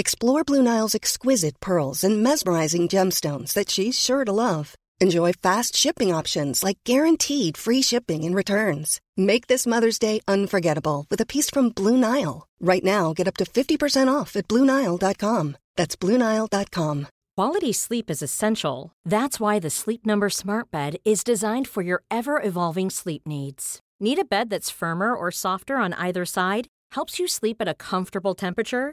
Explore Blue Nile's exquisite pearls and mesmerizing gemstones that she's sure to love. Enjoy fast shipping options like guaranteed free shipping and returns. Make this Mother's Day unforgettable with a piece from Blue Nile. Right now, get up to 50% off at BlueNile.com. That's BlueNile.com. Quality sleep is essential. That's why the Sleep Number Smart Bed is designed for your ever evolving sleep needs. Need a bed that's firmer or softer on either side? Helps you sleep at a comfortable temperature?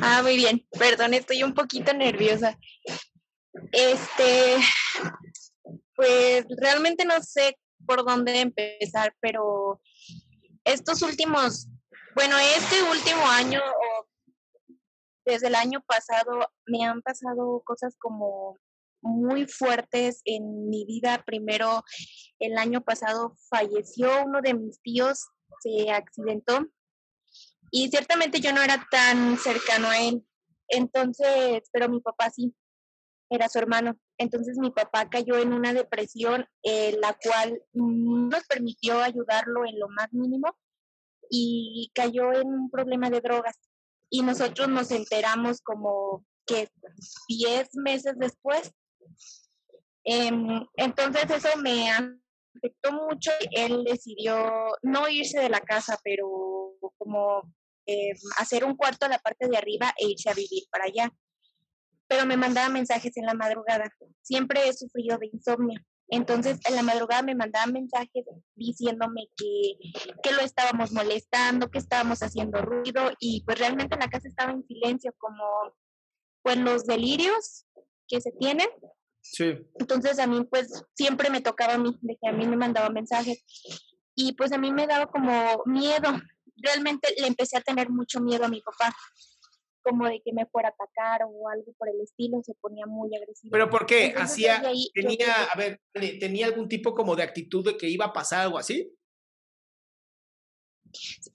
Ah, muy bien. Perdón, estoy un poquito nerviosa. Este, pues realmente no sé por dónde empezar, pero estos últimos, bueno, este último año o desde el año pasado me han pasado cosas como muy fuertes en mi vida. Primero, el año pasado falleció uno de mis tíos, se accidentó y ciertamente yo no era tan cercano a él. Entonces, pero mi papá sí, era su hermano. Entonces mi papá cayó en una depresión, eh, la cual no nos permitió ayudarlo en lo más mínimo y cayó en un problema de drogas. Y nosotros nos enteramos como que 10 meses después. Em, entonces eso me afectó mucho. Él decidió no irse de la casa, pero como em, hacer un cuarto a la parte de arriba e irse a vivir para allá pero me mandaba mensajes en la madrugada. Siempre he sufrido de insomnio. Entonces, en la madrugada me mandaba mensajes diciéndome que, que lo estábamos molestando, que estábamos haciendo ruido y pues realmente la casa estaba en silencio, como pues los delirios que se tienen. Sí. Entonces a mí pues siempre me tocaba a mí, de que a mí me mandaba mensajes y pues a mí me daba como miedo. Realmente le empecé a tener mucho miedo a mi papá como de que me fuera a atacar o algo por el estilo, se ponía muy agresivo. ¿Pero por qué? ¿Hacía, tenía, a ver, tenía algún tipo como de actitud de que iba a pasar algo así?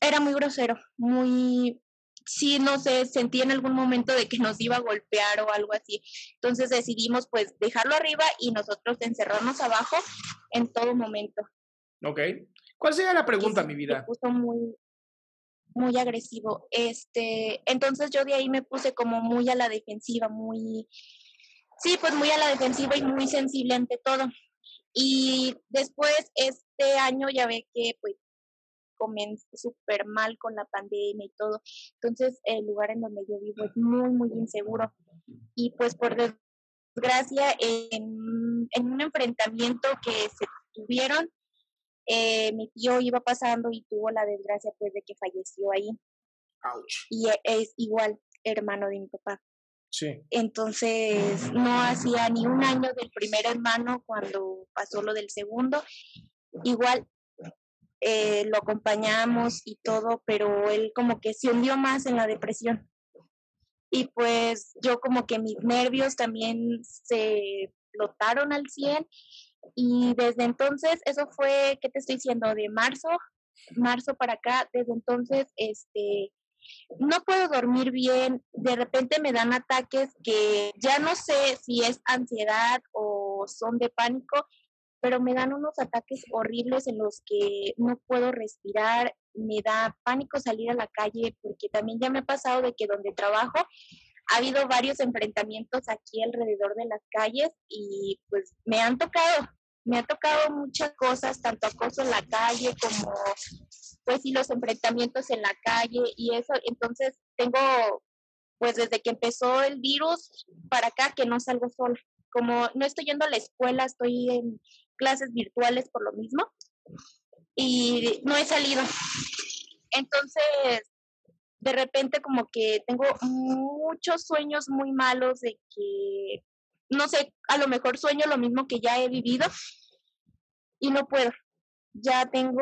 Era muy grosero, muy, sí, no sé, sentí en algún momento de que nos iba a golpear o algo así. Entonces decidimos pues dejarlo arriba y nosotros encerrarnos abajo en todo momento. Ok. ¿Cuál sería la pregunta, mi vida? Se puso muy, muy agresivo. Este, entonces yo de ahí me puse como muy a la defensiva, muy, sí, pues muy a la defensiva y muy sensible ante todo. Y después este año ya ve que pues comenzó súper mal con la pandemia y todo. Entonces el lugar en donde yo vivo es muy, muy inseguro. Y pues por desgracia en un enfrentamiento que se tuvieron, eh, mi tío iba pasando y tuvo la desgracia pues de que falleció ahí. Y e, es igual hermano de mi papá. Sí. Entonces no hacía ni un año del primer hermano cuando pasó lo del segundo. Igual eh, lo acompañamos y todo, pero él como que se hundió más en la depresión. Y pues yo como que mis nervios también se flotaron al 100 y desde entonces, eso fue, ¿qué te estoy diciendo? De marzo, marzo para acá, desde entonces, este, no puedo dormir bien, de repente me dan ataques que ya no sé si es ansiedad o son de pánico, pero me dan unos ataques horribles en los que no puedo respirar, me da pánico salir a la calle, porque también ya me ha pasado de que donde trabajo ha habido varios enfrentamientos aquí alrededor de las calles y pues me han tocado, me ha tocado muchas cosas, tanto acoso en la calle como pues y los enfrentamientos en la calle y eso, entonces tengo pues desde que empezó el virus para acá que no salgo sola. Como no estoy yendo a la escuela, estoy en clases virtuales por lo mismo y no he salido. Entonces, de repente como que tengo muchos sueños muy malos de que, no sé, a lo mejor sueño lo mismo que ya he vivido y no puedo. Ya tengo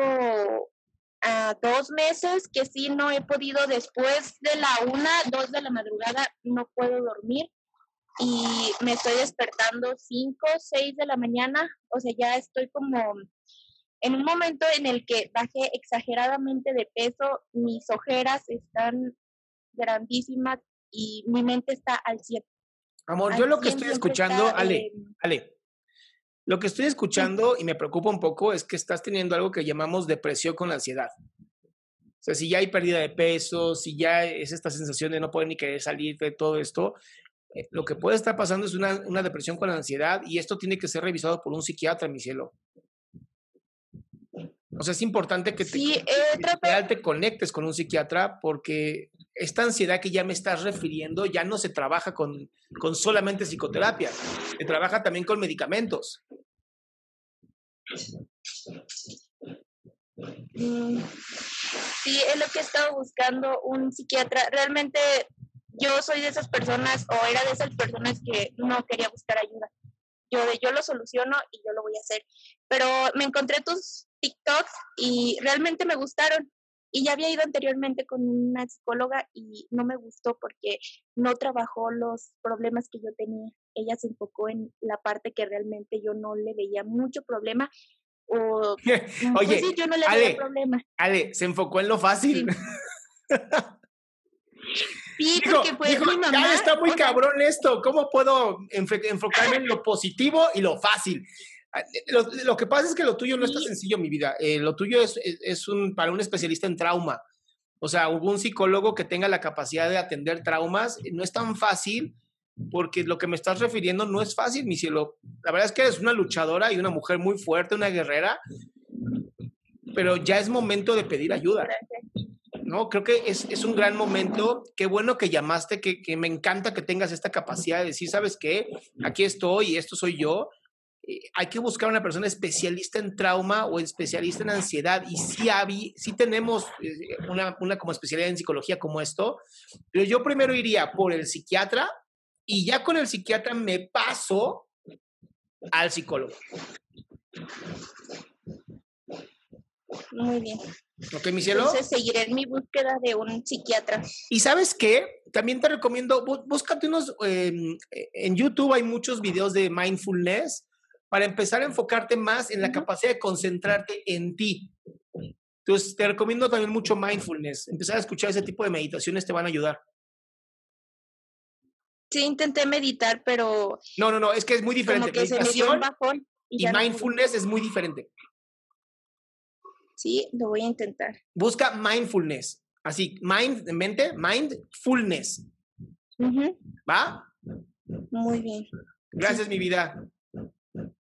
a dos meses que sí no he podido después de la una, dos de la madrugada, no puedo dormir y me estoy despertando cinco, seis de la mañana, o sea, ya estoy como en un momento en el que bajé exageradamente de peso, mis ojeras están grandísimas y mi mente está al 100. Amor, yo lo que estoy escuchando, Ale, Ale, lo que estoy escuchando y me preocupa un poco es que estás teniendo algo que llamamos depresión con ansiedad. O sea, si ya hay pérdida de peso, si ya es esta sensación de no poder ni querer salir de todo esto, eh, lo que puede estar pasando es una, una, depresión con ansiedad y esto tiene que ser revisado por un psiquiatra, mi cielo. O sea, es importante que te, eh, te conectes con un psiquiatra porque esta ansiedad que ya me estás refiriendo ya no se trabaja con, con solamente psicoterapia, se trabaja también con medicamentos. Mm, sí, es lo que he estado buscando, un psiquiatra. Realmente yo soy de esas personas o era de esas personas que no quería buscar ayuda. Yo de yo lo soluciono y yo lo voy a hacer. Pero me encontré tus TikToks y realmente me gustaron. Y ya había ido anteriormente con una psicóloga y no me gustó porque no trabajó los problemas que yo tenía. Ella se enfocó en la parte que realmente yo no le veía mucho problema. O, pues Oye, yo no le veía problema. Ale, se enfocó en lo fácil. Sí, porque pues mi mamá, ya está muy cabrón esto, ¿cómo puedo enfocarme en lo positivo y lo fácil? Ah, lo, que pasa es que lo tuyo no está sencillo, mi vida. Eh, lo tuyo es, es, un, para un especialista en trauma. O sea, un psicólogo que tenga la capacidad de atender traumas. No es tan fácil porque lo que me estás refiriendo no es fácil, mi cielo. La verdad es que eres una luchadora y una mujer muy fuerte, una guerrera, pero ya es momento de pedir ayuda. ¿no? Creo que es, es, un gran momento. Qué bueno que llamaste, que, que, me encanta que tengas esta capacidad de decir, ¿sabes qué? Aquí estoy y esto soy yo. Eh, hay que buscar una persona especialista en trauma o especialista en ansiedad. Y sí, Abby, sí tenemos eh, una, una como especialidad en psicología como esto, pero yo primero iría por el psiquiatra y ya con el psiquiatra me paso al psicólogo. Muy bien. Ok, mi cielo. Entonces seguiré en mi búsqueda de un psiquiatra. Y sabes qué? También te recomiendo, búscate unos, em, eh, en YouTube hay muchos videos de mindfulness para empezar a enfocarte más en la capacidad de concentrarte en ti. Entonces, te recomiendo también mucho mindfulness. Empezar a escuchar ese tipo de meditaciones te van a ayudar. Sí, intenté meditar, pero... No, no, no, es que es muy diferente. Como que se me dio un bajón y, mindfulness es muy diferente. Sí, lo voy a intentar. Busca mindfulness. Así, mind, mente, mindfulness. ¿Va? Muy bien. Gracias, mi vida.